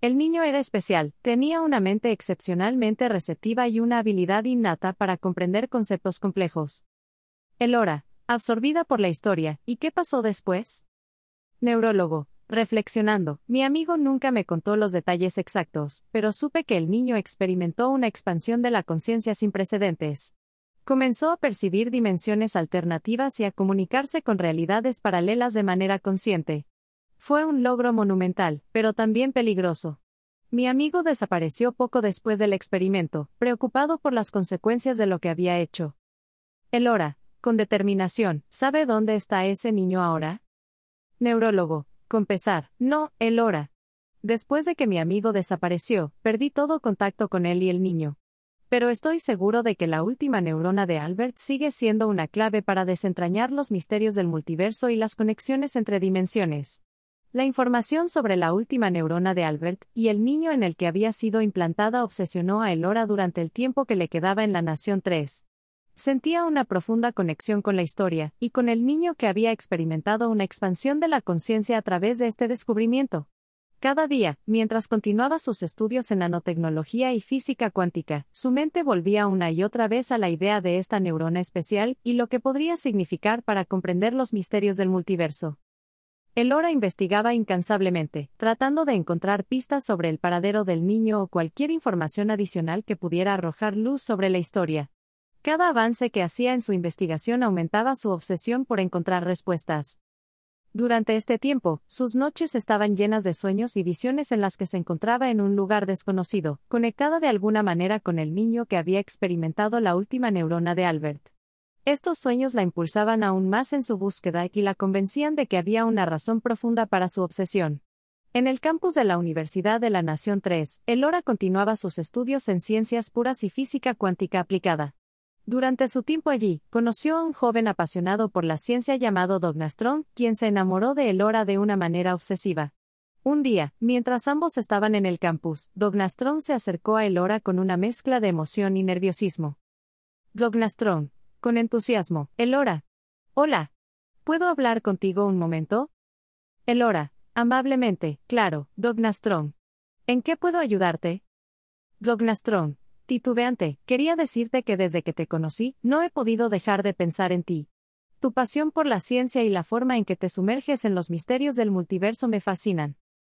El niño era especial, tenía una mente excepcionalmente receptiva y una habilidad innata para comprender conceptos complejos. Elora, absorbida por la historia, ¿y qué pasó después? Neurólogo, reflexionando, mi amigo nunca me contó los detalles exactos, pero supe que el niño experimentó una expansión de la conciencia sin precedentes. Comenzó a percibir dimensiones alternativas y a comunicarse con realidades paralelas de manera consciente. Fue un logro monumental, pero también peligroso. Mi amigo desapareció poco después del experimento, preocupado por las consecuencias de lo que había hecho. Elora, con determinación, ¿sabe dónde está ese niño ahora? Neurólogo, con pesar, no, Elora. Después de que mi amigo desapareció, perdí todo contacto con él y el niño. Pero estoy seguro de que la última neurona de Albert sigue siendo una clave para desentrañar los misterios del multiverso y las conexiones entre dimensiones. La información sobre la última neurona de Albert y el niño en el que había sido implantada obsesionó a Elora durante el tiempo que le quedaba en la Nación 3. Sentía una profunda conexión con la historia, y con el niño que había experimentado una expansión de la conciencia a través de este descubrimiento. Cada día, mientras continuaba sus estudios en nanotecnología y física cuántica, su mente volvía una y otra vez a la idea de esta neurona especial y lo que podría significar para comprender los misterios del multiverso. Elora investigaba incansablemente, tratando de encontrar pistas sobre el paradero del niño o cualquier información adicional que pudiera arrojar luz sobre la historia. Cada avance que hacía en su investigación aumentaba su obsesión por encontrar respuestas. Durante este tiempo, sus noches estaban llenas de sueños y visiones en las que se encontraba en un lugar desconocido, conectada de alguna manera con el niño que había experimentado la última neurona de Albert. Estos sueños la impulsaban aún más en su búsqueda y la convencían de que había una razón profunda para su obsesión. En el campus de la Universidad de la Nación 3, Elora continuaba sus estudios en ciencias puras y física cuántica aplicada. Durante su tiempo allí, conoció a un joven apasionado por la ciencia llamado Dognastron, quien se enamoró de Elora de una manera obsesiva. Un día, mientras ambos estaban en el campus, Dognastron se acercó a Elora con una mezcla de emoción y nerviosismo. Dognastron, con entusiasmo, Elora. Hola. ¿Puedo hablar contigo un momento? Elora, amablemente, claro, Dognastron. ¿En qué puedo ayudarte? Dognastron, titubeante, quería decirte que desde que te conocí, no he podido dejar de pensar en ti. Tu pasión por la ciencia y la forma en que te sumerges en los misterios del multiverso me fascinan.